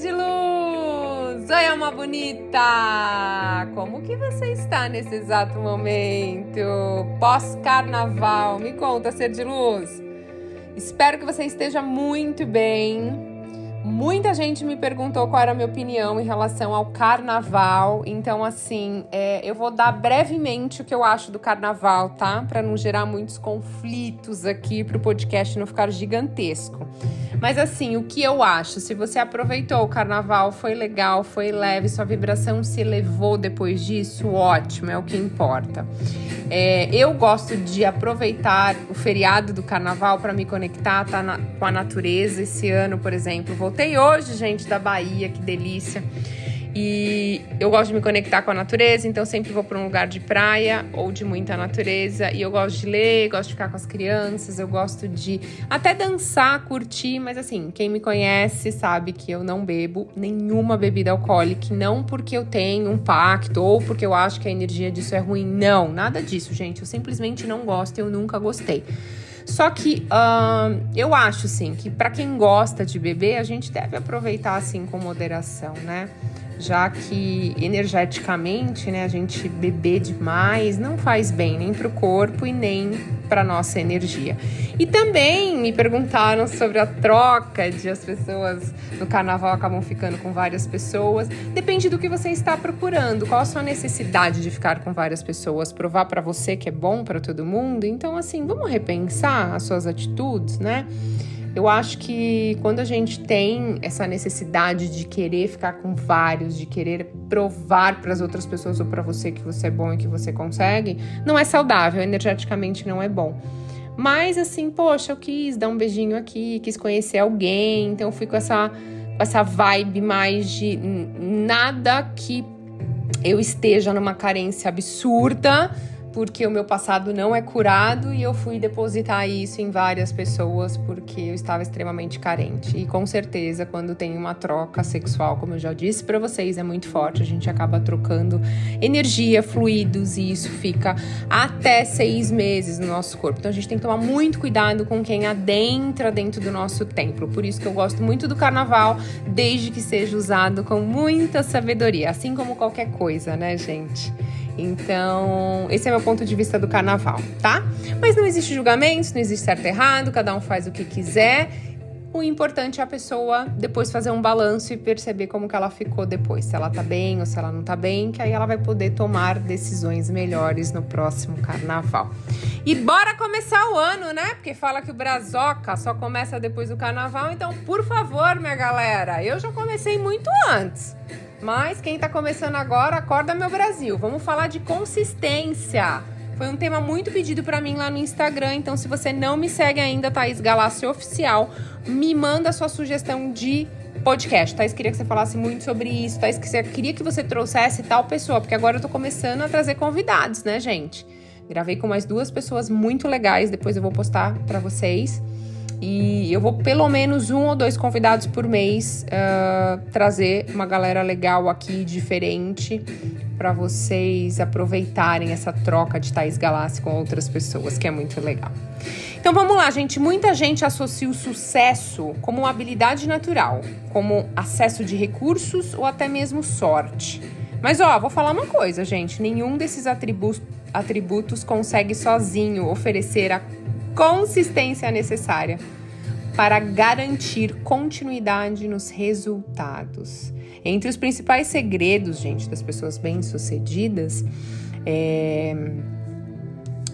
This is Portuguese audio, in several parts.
de luz! Oi, alma bonita! Como que você está nesse exato momento? Pós-carnaval, me conta, ser de luz! Espero que você esteja muito bem. Muita gente me perguntou qual era a minha opinião em relação ao carnaval. Então, assim, é, eu vou dar brevemente o que eu acho do carnaval, tá? Para não gerar muitos conflitos aqui, para o podcast não ficar gigantesco. Mas, assim, o que eu acho? Se você aproveitou o carnaval, foi legal, foi leve, sua vibração se elevou depois disso, ótimo, é o que importa. É, eu gosto de aproveitar o feriado do carnaval para me conectar tá, na, com a natureza. Esse ano, por exemplo, vou Voltei hoje, gente, da Bahia, que delícia. E eu gosto de me conectar com a natureza, então sempre vou para um lugar de praia ou de muita natureza. E eu gosto de ler, gosto de ficar com as crianças, eu gosto de até dançar, curtir, mas assim, quem me conhece sabe que eu não bebo nenhuma bebida alcoólica, não porque eu tenho um pacto ou porque eu acho que a energia disso é ruim. Não, nada disso, gente. Eu simplesmente não gosto e eu nunca gostei. Só que eu acho, sim, que para quem gosta de beber, a gente deve aproveitar, assim, com moderação, né? Já que energeticamente, né, a gente beber demais não faz bem nem para o corpo e nem para nossa energia. E também me perguntaram sobre a troca de as pessoas no carnaval acabam ficando com várias pessoas. Depende do que você está procurando. Qual a sua necessidade de ficar com várias pessoas? Provar para você que é bom para todo mundo? Então, assim, vamos repensar as suas atitudes, né? Eu acho que quando a gente tem essa necessidade de querer ficar com vários, de querer provar para as outras pessoas ou para você que você é bom e que você consegue, não é saudável, energeticamente não é bom. Mas assim, poxa, eu quis dar um beijinho aqui, quis conhecer alguém, então fui com essa, essa vibe mais de nada que eu esteja numa carência absurda porque o meu passado não é curado e eu fui depositar isso em várias pessoas porque eu estava extremamente carente. E com certeza, quando tem uma troca sexual, como eu já disse para vocês, é muito forte. A gente acaba trocando energia, fluidos e isso fica até seis meses no nosso corpo. Então a gente tem que tomar muito cuidado com quem adentra dentro do nosso templo. Por isso que eu gosto muito do carnaval, desde que seja usado com muita sabedoria, assim como qualquer coisa, né, gente? Então, esse é meu ponto de vista do carnaval, tá? Mas não existe julgamento, não existe certo e errado, cada um faz o que quiser. O importante é a pessoa depois fazer um balanço e perceber como que ela ficou depois, se ela tá bem ou se ela não tá bem, que aí ela vai poder tomar decisões melhores no próximo carnaval. E bora começar o ano, né? Porque fala que o Brazoca só começa depois do carnaval, então por favor, minha galera, eu já comecei muito antes. Mas quem está começando agora, acorda meu Brasil. Vamos falar de consistência. Foi um tema muito pedido para mim lá no Instagram, então se você não me segue ainda, Thaís Galácio Oficial, me manda sua sugestão de podcast. Thaís queria que você falasse muito sobre isso. Thaís queria que você trouxesse tal pessoa, porque agora eu tô começando a trazer convidados, né, gente? Gravei com mais duas pessoas muito legais, depois eu vou postar para vocês. E eu vou pelo menos um ou dois convidados por mês uh, trazer uma galera legal aqui, diferente, para vocês aproveitarem essa troca de Thais Galassi com outras pessoas, que é muito legal. Então vamos lá, gente. Muita gente associa o sucesso como uma habilidade natural, como acesso de recursos ou até mesmo sorte. Mas ó, vou falar uma coisa, gente. Nenhum desses atributos, atributos consegue sozinho oferecer a consistência necessária para garantir continuidade nos resultados. Entre os principais segredos, gente, das pessoas bem-sucedidas, é,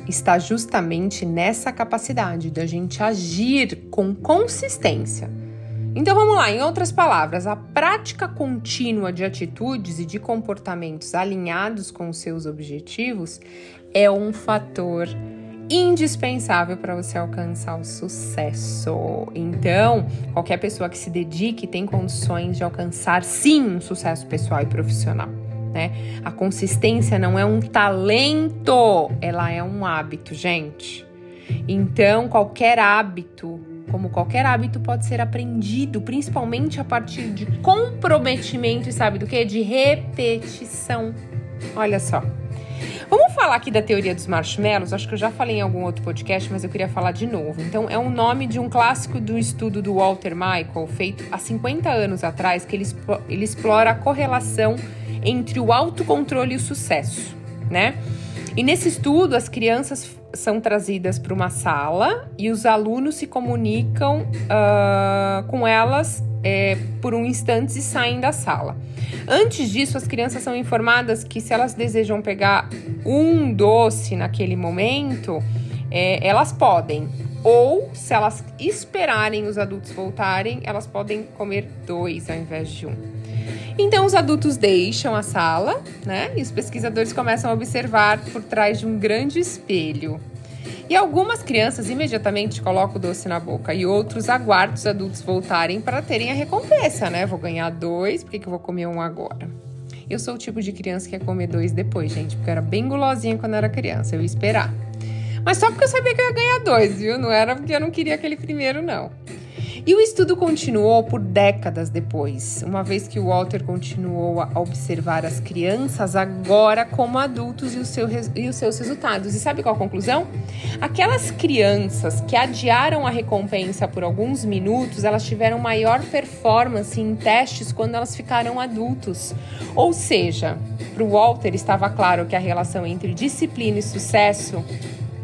está justamente nessa capacidade da gente agir com consistência. Então vamos lá, em outras palavras, a prática contínua de atitudes e de comportamentos alinhados com os seus objetivos é um fator indispensável para você alcançar o sucesso. Então, qualquer pessoa que se dedique tem condições de alcançar sim um sucesso pessoal e profissional. Né? A consistência não é um talento, ela é um hábito, gente. Então, qualquer hábito, como qualquer hábito, pode ser aprendido, principalmente a partir de comprometimento e sabe do que? De repetição. Olha só. Vamos falar aqui da teoria dos marshmallows? Acho que eu já falei em algum outro podcast, mas eu queria falar de novo. Então, é um nome de um clássico do estudo do Walter Michael, feito há 50 anos atrás, que ele, ele explora a correlação entre o autocontrole e o sucesso, né? E nesse estudo, as crianças são trazidas para uma sala e os alunos se comunicam uh, com elas é, por um instante e saem da sala. Antes disso, as crianças são informadas que se elas desejam pegar um doce naquele momento, é, elas podem. Ou, se elas esperarem os adultos voltarem, elas podem comer dois ao invés de um. Então, os adultos deixam a sala, né? E os pesquisadores começam a observar por trás de um grande espelho. E algumas crianças imediatamente colocam o doce na boca e outros aguardam os adultos voltarem para terem a recompensa, né? Vou ganhar dois, por que, que eu vou comer um agora? Eu sou o tipo de criança que ia comer dois depois, gente, porque eu era bem gulosinha quando eu era criança, eu ia esperar. Mas só porque eu sabia que eu ia ganhar dois, viu? Não era porque eu não queria aquele primeiro, não. E o estudo continuou por décadas depois, uma vez que o Walter continuou a observar as crianças agora como adultos e, o seu, e os seus resultados. E sabe qual a conclusão? Aquelas crianças que adiaram a recompensa por alguns minutos, elas tiveram maior performance em testes quando elas ficaram adultos. Ou seja, para o Walter estava claro que a relação entre disciplina e sucesso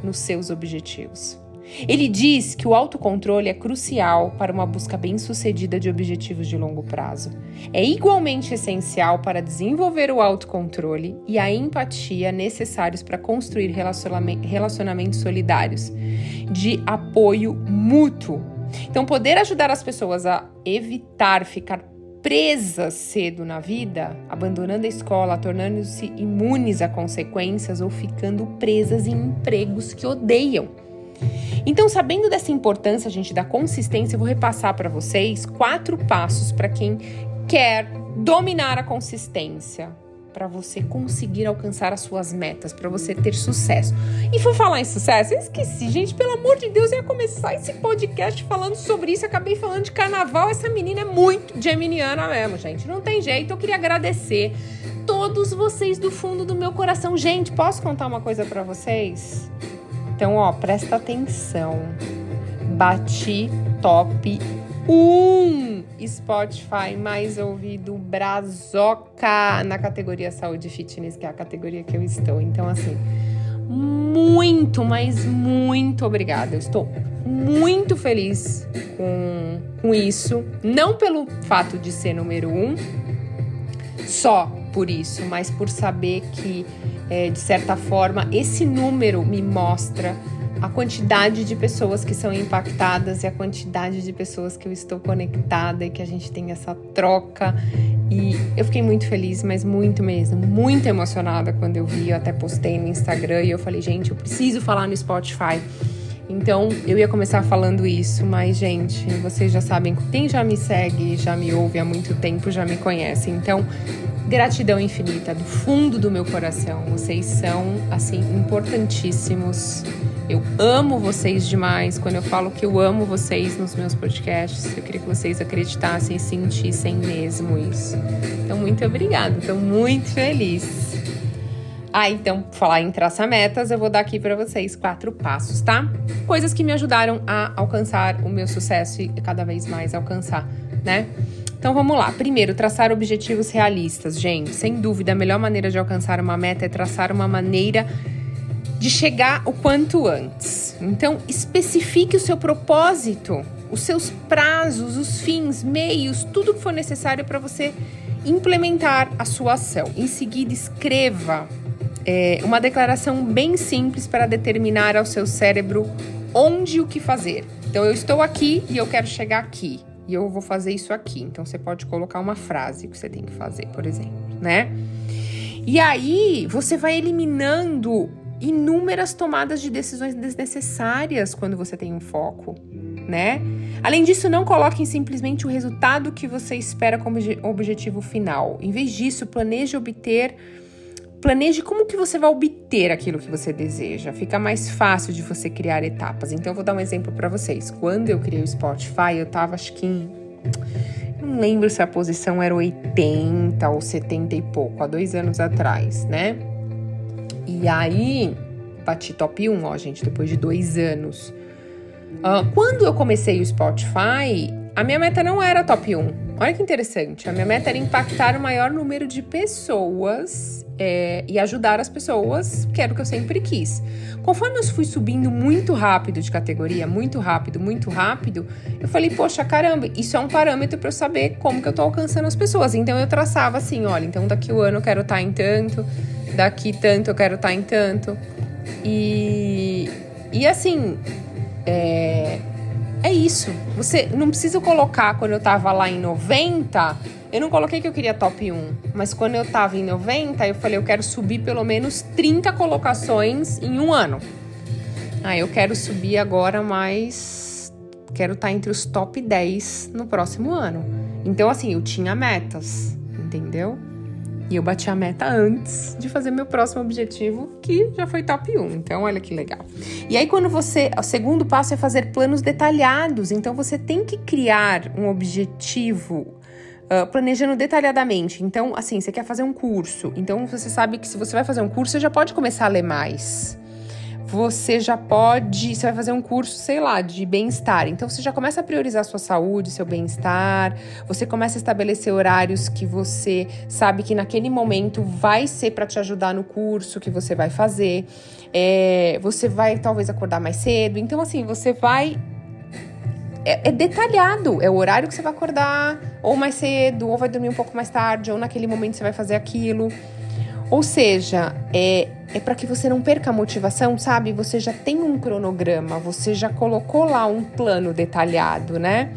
nos seus objetivos. Ele diz que o autocontrole é crucial para uma busca bem-sucedida de objetivos de longo prazo. É igualmente essencial para desenvolver o autocontrole e a empatia necessários para construir relacionamentos solidários, de apoio mútuo. Então, poder ajudar as pessoas a evitar ficar presas cedo na vida, abandonando a escola, tornando-se imunes a consequências ou ficando presas em empregos que odeiam. Então, sabendo dessa importância, gente, da consistência, eu vou repassar para vocês quatro passos para quem quer dominar a consistência, para você conseguir alcançar as suas metas, para você ter sucesso. E por falar em sucesso, eu esqueci, gente, pelo amor de Deus, eu ia começar esse podcast falando sobre isso. acabei falando de carnaval. Essa menina é muito geminiana mesmo, gente. Não tem jeito. Eu queria agradecer todos vocês do fundo do meu coração. Gente, posso contar uma coisa para vocês? Então, ó, presta atenção. Bati top 1 Spotify mais ouvido Brazoca na categoria Saúde e Fitness, que é a categoria que eu estou. Então, assim, muito, mas muito obrigada. Eu estou muito feliz com, com isso. Não pelo fato de ser número um, só por isso, mas por saber que é, de certa forma, esse número me mostra a quantidade de pessoas que são impactadas e a quantidade de pessoas que eu estou conectada e que a gente tem essa troca. E eu fiquei muito feliz, mas muito mesmo, muito emocionada quando eu vi. Eu até postei no Instagram e eu falei, gente, eu preciso falar no Spotify. Então, eu ia começar falando isso, mas, gente, vocês já sabem, quem já me segue, já me ouve há muito tempo, já me conhece. Então, Gratidão infinita do fundo do meu coração. Vocês são assim importantíssimos. Eu amo vocês demais. Quando eu falo que eu amo vocês nos meus podcasts, eu queria que vocês acreditassem e sentissem mesmo isso. Então, muito obrigada. Estou muito feliz. Ah, então, falar em traçar metas, eu vou dar aqui para vocês quatro passos, tá? Coisas que me ajudaram a alcançar o meu sucesso e cada vez mais alcançar, né? Então vamos lá. Primeiro, traçar objetivos realistas. Gente, sem dúvida, a melhor maneira de alcançar uma meta é traçar uma maneira de chegar o quanto antes. Então, especifique o seu propósito, os seus prazos, os fins, meios, tudo que for necessário para você implementar a sua ação. Em seguida, escreva é, uma declaração bem simples para determinar ao seu cérebro onde e o que fazer. Então, eu estou aqui e eu quero chegar aqui e eu vou fazer isso aqui. Então você pode colocar uma frase que você tem que fazer, por exemplo, né? E aí você vai eliminando inúmeras tomadas de decisões desnecessárias quando você tem um foco, né? Além disso, não coloquem simplesmente o resultado que você espera como objetivo final. Em vez disso, planeje obter planeje como que você vai obter aquilo que você deseja. Fica mais fácil de você criar etapas. Então, eu vou dar um exemplo para vocês. Quando eu criei o Spotify, eu tava acho que em, não lembro se a posição era 80 ou 70 e pouco, há dois anos atrás, né? E aí, bati top 1, ó, gente, depois de dois anos. Uh, quando eu comecei o Spotify, a minha meta não era top 1. Olha que interessante. A minha meta era impactar o maior número de pessoas é, e ajudar as pessoas, que era o que eu sempre quis. Conforme eu fui subindo muito rápido de categoria, muito rápido, muito rápido, eu falei, poxa, caramba, isso é um parâmetro para eu saber como que eu tô alcançando as pessoas. Então eu traçava assim, olha, então daqui o ano eu quero estar tá em tanto, daqui tanto eu quero estar tá em tanto. E, e assim, é, é isso. Você não precisa colocar quando eu tava lá em 90, eu não coloquei que eu queria top 1, mas quando eu tava em 90, eu falei, eu quero subir pelo menos 30 colocações em um ano. Ah, eu quero subir agora mais. Quero estar tá entre os top 10 no próximo ano. Então, assim, eu tinha metas, entendeu? E eu bati a meta antes de fazer meu próximo objetivo, que já foi top 1. Então, olha que legal. E aí, quando você. O segundo passo é fazer planos detalhados. Então, você tem que criar um objetivo Uh, planejando detalhadamente. Então, assim, você quer fazer um curso. Então, você sabe que se você vai fazer um curso, você já pode começar a ler mais você já pode, você vai fazer um curso, sei lá, de bem-estar. Então você já começa a priorizar sua saúde, seu bem-estar. Você começa a estabelecer horários que você sabe que naquele momento vai ser para te ajudar no curso que você vai fazer. É, você vai talvez acordar mais cedo. Então assim, você vai é, é, detalhado. É o horário que você vai acordar, ou mais cedo, ou vai dormir um pouco mais tarde, ou naquele momento você vai fazer aquilo. Ou seja, é, é para que você não perca a motivação, sabe? Você já tem um cronograma, você já colocou lá um plano detalhado, né?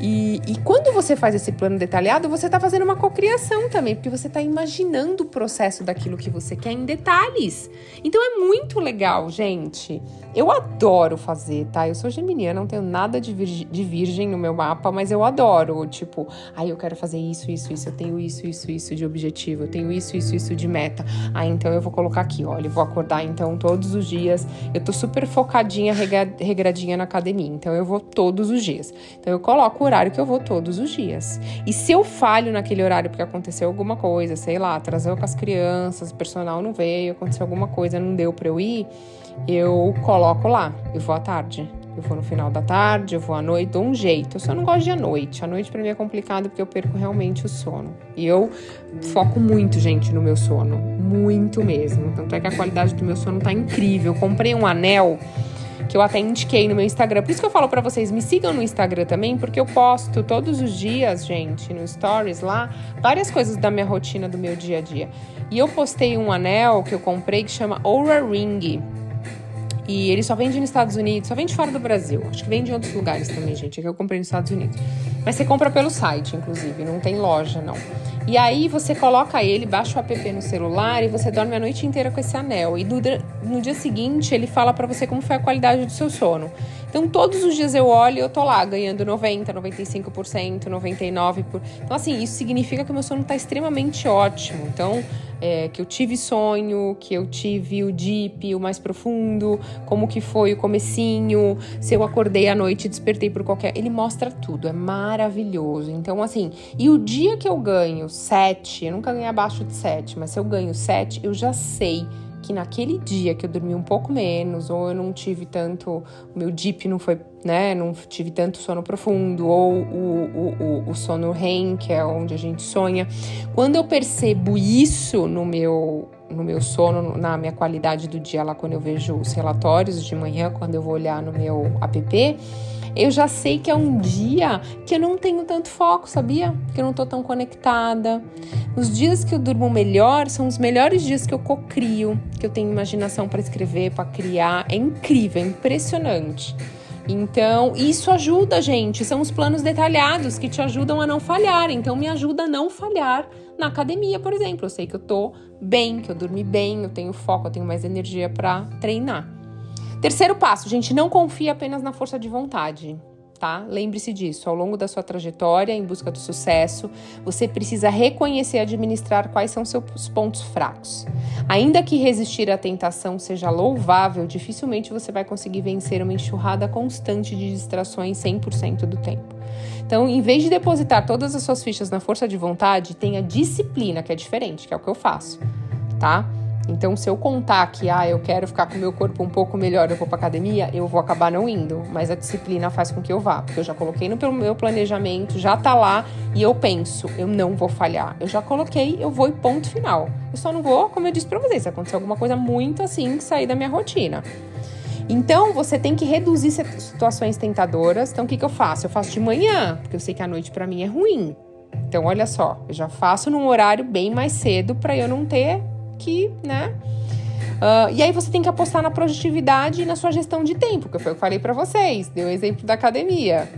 E, e, quando você faz esse plano detalhado, você está fazendo uma cocriação também, porque você está imaginando o processo daquilo que você quer em detalhes. Então é muito legal, gente. Eu adoro fazer, tá? Eu sou geminiana, não tenho nada de, virgem, de virgem no meu mapa, mas eu adoro. Tipo, aí ah, eu quero fazer isso, isso, isso, eu tenho isso, isso, isso de objetivo, eu tenho isso, isso, isso de meta. Ah, então eu vou colocar aqui, olha, eu vou acordar então todos os dias. Eu tô super focadinha, regradinha na academia, então eu vou todos os dias. Então eu coloco horário que eu vou todos os dias. E se eu falho naquele horário porque aconteceu alguma coisa, sei lá, atrasou com as crianças, o personal não veio, aconteceu alguma coisa, não deu para eu ir, eu coloco lá, eu vou à tarde. Eu vou no final da tarde, eu vou à noite, dou um jeito. Eu só não gosto de à noite. À noite para mim é complicado porque eu perco realmente o sono. E eu foco muito, gente, no meu sono. Muito mesmo. Tanto é que a qualidade do meu sono tá incrível. Eu comprei um anel que eu até indiquei no meu Instagram. Por isso que eu falo para vocês, me sigam no Instagram também, porque eu posto todos os dias, gente, no Stories lá, várias coisas da minha rotina, do meu dia a dia. E eu postei um anel que eu comprei que chama Aura Ring. E ele só vende nos Estados Unidos, só vende fora do Brasil. Acho que vende em outros lugares também, gente. É que eu comprei nos Estados Unidos. Mas você compra pelo site, inclusive, não tem loja, não. E aí você coloca ele, baixa o app no celular e você dorme a noite inteira com esse anel. E no, no dia seguinte ele fala para você como foi a qualidade do seu sono. Então todos os dias eu olho e eu tô lá ganhando 90, 95%, 99%. Então assim, isso significa que o meu sono tá extremamente ótimo. Então é, que eu tive sonho, que eu tive o deep, o mais profundo, como que foi o comecinho, se eu acordei à noite e despertei por qualquer... Ele mostra tudo, é maravilhoso. Então, assim, e o dia que eu ganho sete, eu nunca ganhei abaixo de sete, mas se eu ganho sete, eu já sei que naquele dia que eu dormi um pouco menos, ou eu não tive tanto, o meu deep não foi, né, não tive tanto sono profundo, ou o, o, o, o sono REM, que é onde a gente sonha. Quando eu percebo isso no meu no meu sono, na minha qualidade do dia lá quando eu vejo os relatórios de manhã, quando eu vou olhar no meu app, eu já sei que é um dia que eu não tenho tanto foco, sabia? Que eu não tô tão conectada. Os dias que eu durmo melhor são os melhores dias que eu cocrio, que eu tenho imaginação para escrever, para criar. É incrível, é impressionante. Então, isso ajuda, gente. São os planos detalhados que te ajudam a não falhar. Então, me ajuda a não falhar na academia, por exemplo. Eu sei que eu tô bem, que eu dormi bem, eu tenho foco, eu tenho mais energia para treinar. Terceiro passo, gente, não confie apenas na força de vontade. Tá? Lembre-se disso. Ao longo da sua trajetória em busca do sucesso, você precisa reconhecer e administrar quais são seus pontos fracos. Ainda que resistir à tentação seja louvável, dificilmente você vai conseguir vencer uma enxurrada constante de distrações 100% do tempo. Então, em vez de depositar todas as suas fichas na força de vontade, tenha disciplina, que é diferente, que é o que eu faço, tá? Então, se eu contar que ah, eu quero ficar com o meu corpo um pouco melhor, eu vou para academia, eu vou acabar não indo. Mas a disciplina faz com que eu vá, porque eu já coloquei no meu planejamento, já tá lá e eu penso, eu não vou falhar. Eu já coloquei, eu vou e ponto final. Eu só não vou, como eu disse para vocês, se acontecer alguma coisa muito assim que sair da minha rotina. Então, você tem que reduzir situações tentadoras. Então, o que, que eu faço? Eu faço de manhã, porque eu sei que a noite para mim é ruim. Então, olha só, eu já faço num horário bem mais cedo para eu não ter que, né? Uh, e aí você tem que apostar na produtividade e na sua gestão de tempo, que foi o que eu falei para vocês, deu o exemplo da academia.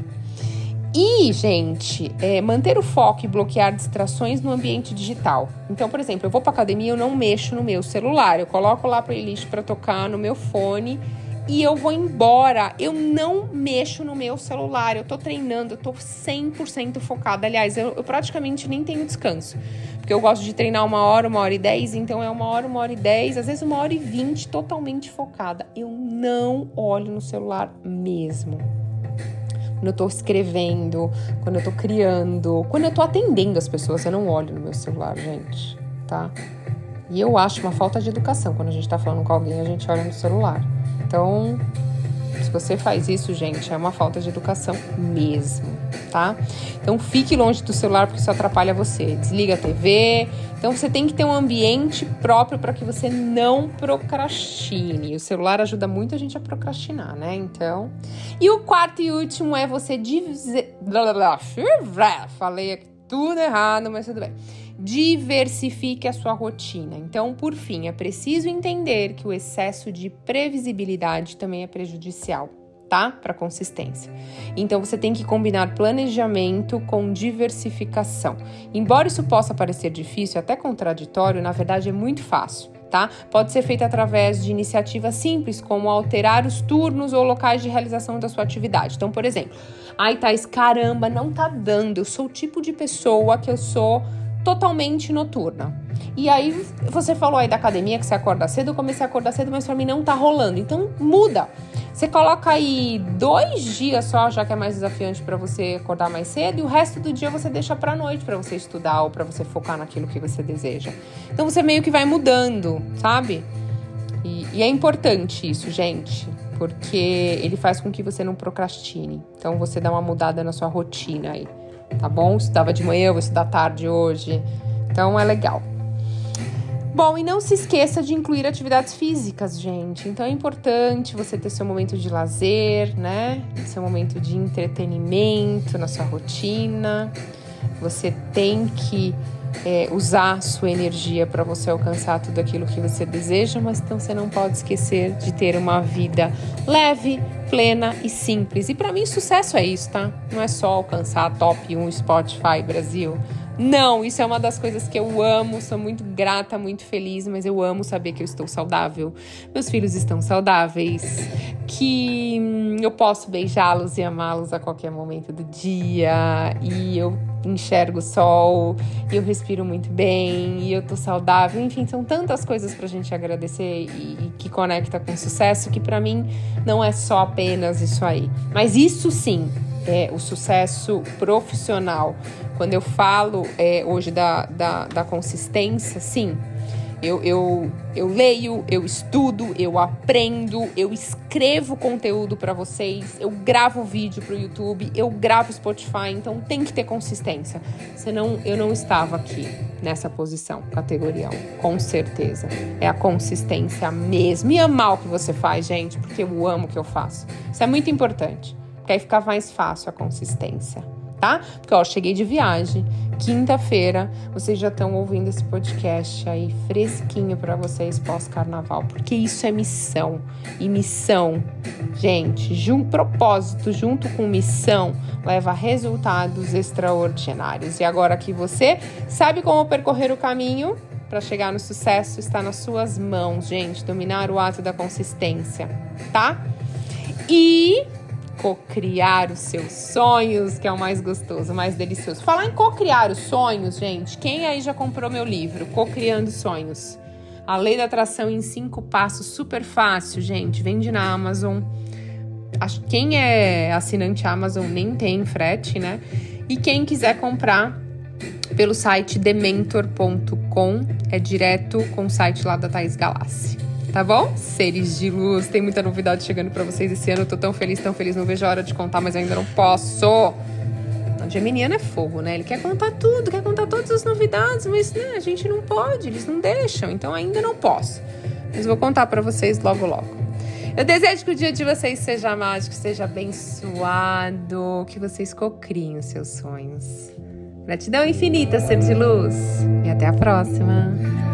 E, gente, é, manter o foco e bloquear distrações no ambiente digital. Então, por exemplo, eu vou para academia, eu não mexo no meu celular, eu coloco lá a playlist para tocar no meu fone e eu vou embora. Eu não mexo no meu celular. Eu tô treinando, eu tô 100% focada. Aliás, eu, eu, praticamente nem tenho descanso. Porque eu gosto de treinar uma hora, uma hora e dez. Então é uma hora, uma hora e dez, às vezes uma hora e vinte, totalmente focada. Eu não olho no celular mesmo. Quando eu tô escrevendo, quando eu tô criando, quando eu tô atendendo as pessoas, eu não olho no meu celular, gente, tá? E eu acho uma falta de educação. Quando a gente tá falando com alguém, a gente olha no celular. Então, se você faz isso, gente, é uma falta de educação mesmo, tá? Então, fique longe do celular porque isso atrapalha você. Desliga a TV. Então, você tem que ter um ambiente próprio para que você não procrastine. O celular ajuda muito a gente a procrastinar, né? Então. E o quarto e último é você dizer. Falei aqui tudo errado, mas tudo bem diversifique a sua rotina. Então, por fim, é preciso entender que o excesso de previsibilidade também é prejudicial, tá? Para consistência. Então, você tem que combinar planejamento com diversificação. Embora isso possa parecer difícil, até contraditório, na verdade é muito fácil. Tá? Pode ser feito através de iniciativas simples, como alterar os turnos ou locais de realização da sua atividade. Então, por exemplo, ai, Thais, caramba, não tá dando. Eu sou o tipo de pessoa que eu sou totalmente noturna. E aí você falou aí da academia que você acorda cedo, eu comecei a acordar cedo, mas para mim não tá rolando. Então muda. Você coloca aí dois dias só, já que é mais desafiante para você acordar mais cedo, e o resto do dia você deixa para noite para você estudar ou para você focar naquilo que você deseja. Então você meio que vai mudando, sabe? E, e é importante isso, gente, porque ele faz com que você não procrastine. Então você dá uma mudada na sua rotina aí tá bom? Estudava de manhã, vou estudar tarde hoje. Então é legal. Bom, e não se esqueça de incluir atividades físicas, gente. Então é importante você ter seu momento de lazer, né? Seu momento de entretenimento na sua rotina. Você tem que é, usar sua energia para você alcançar tudo aquilo que você deseja, mas então você não pode esquecer de ter uma vida leve, plena e simples. E para mim, sucesso é isso, tá? Não é só alcançar top 1 Spotify Brasil. Não, isso é uma das coisas que eu amo, sou muito grata, muito feliz, mas eu amo saber que eu estou saudável. Meus filhos estão saudáveis, que hum, eu posso beijá-los e amá-los a qualquer momento do dia, e eu enxergo o sol, e eu respiro muito bem, e eu tô saudável. Enfim, são tantas coisas pra gente agradecer e, e que conecta com sucesso que para mim não é só apenas isso aí. Mas isso sim, é, o sucesso profissional. Quando eu falo é, hoje da, da, da consistência, sim, eu, eu, eu leio, eu estudo, eu aprendo, eu escrevo conteúdo para vocês, eu gravo vídeo para o YouTube, eu gravo Spotify, então tem que ter consistência. Senão eu não estava aqui nessa posição, categoria 1, com certeza. É a consistência mesmo. E amar o que você faz, gente, porque eu amo o que eu faço. Isso é muito importante porque aí fica mais fácil a consistência, tá? Porque, ó, cheguei de viagem, quinta-feira, vocês já estão ouvindo esse podcast aí fresquinho para vocês pós-carnaval, porque isso é missão. E missão, gente, jun propósito junto com missão leva a resultados extraordinários. E agora que você sabe como percorrer o caminho, para chegar no sucesso está nas suas mãos, gente. Dominar o ato da consistência, tá? E cocriar os seus sonhos, que é o mais gostoso, o mais delicioso. Falar em cocriar os sonhos, gente, quem aí já comprou meu livro, Cocriando Sonhos? A Lei da Atração em cinco passos, super fácil, gente. Vende na Amazon. Quem é assinante Amazon nem tem frete, né? E quem quiser comprar pelo site dementor.com é direto com o site lá da Thaís Galassi. Tá bom? Seres de luz, tem muita novidade chegando para vocês esse ano. Eu tô tão feliz, tão feliz, não vejo a hora de contar, mas ainda não posso. O geminiano é fogo, né? Ele quer contar tudo, quer contar todas as novidades, mas né, a gente não pode, eles não deixam, então ainda não posso. Mas vou contar para vocês logo, logo. Eu desejo que o dia de vocês seja mágico, seja abençoado, que vocês cocriem os seus sonhos. Gratidão infinita, ser de luz. E até a próxima.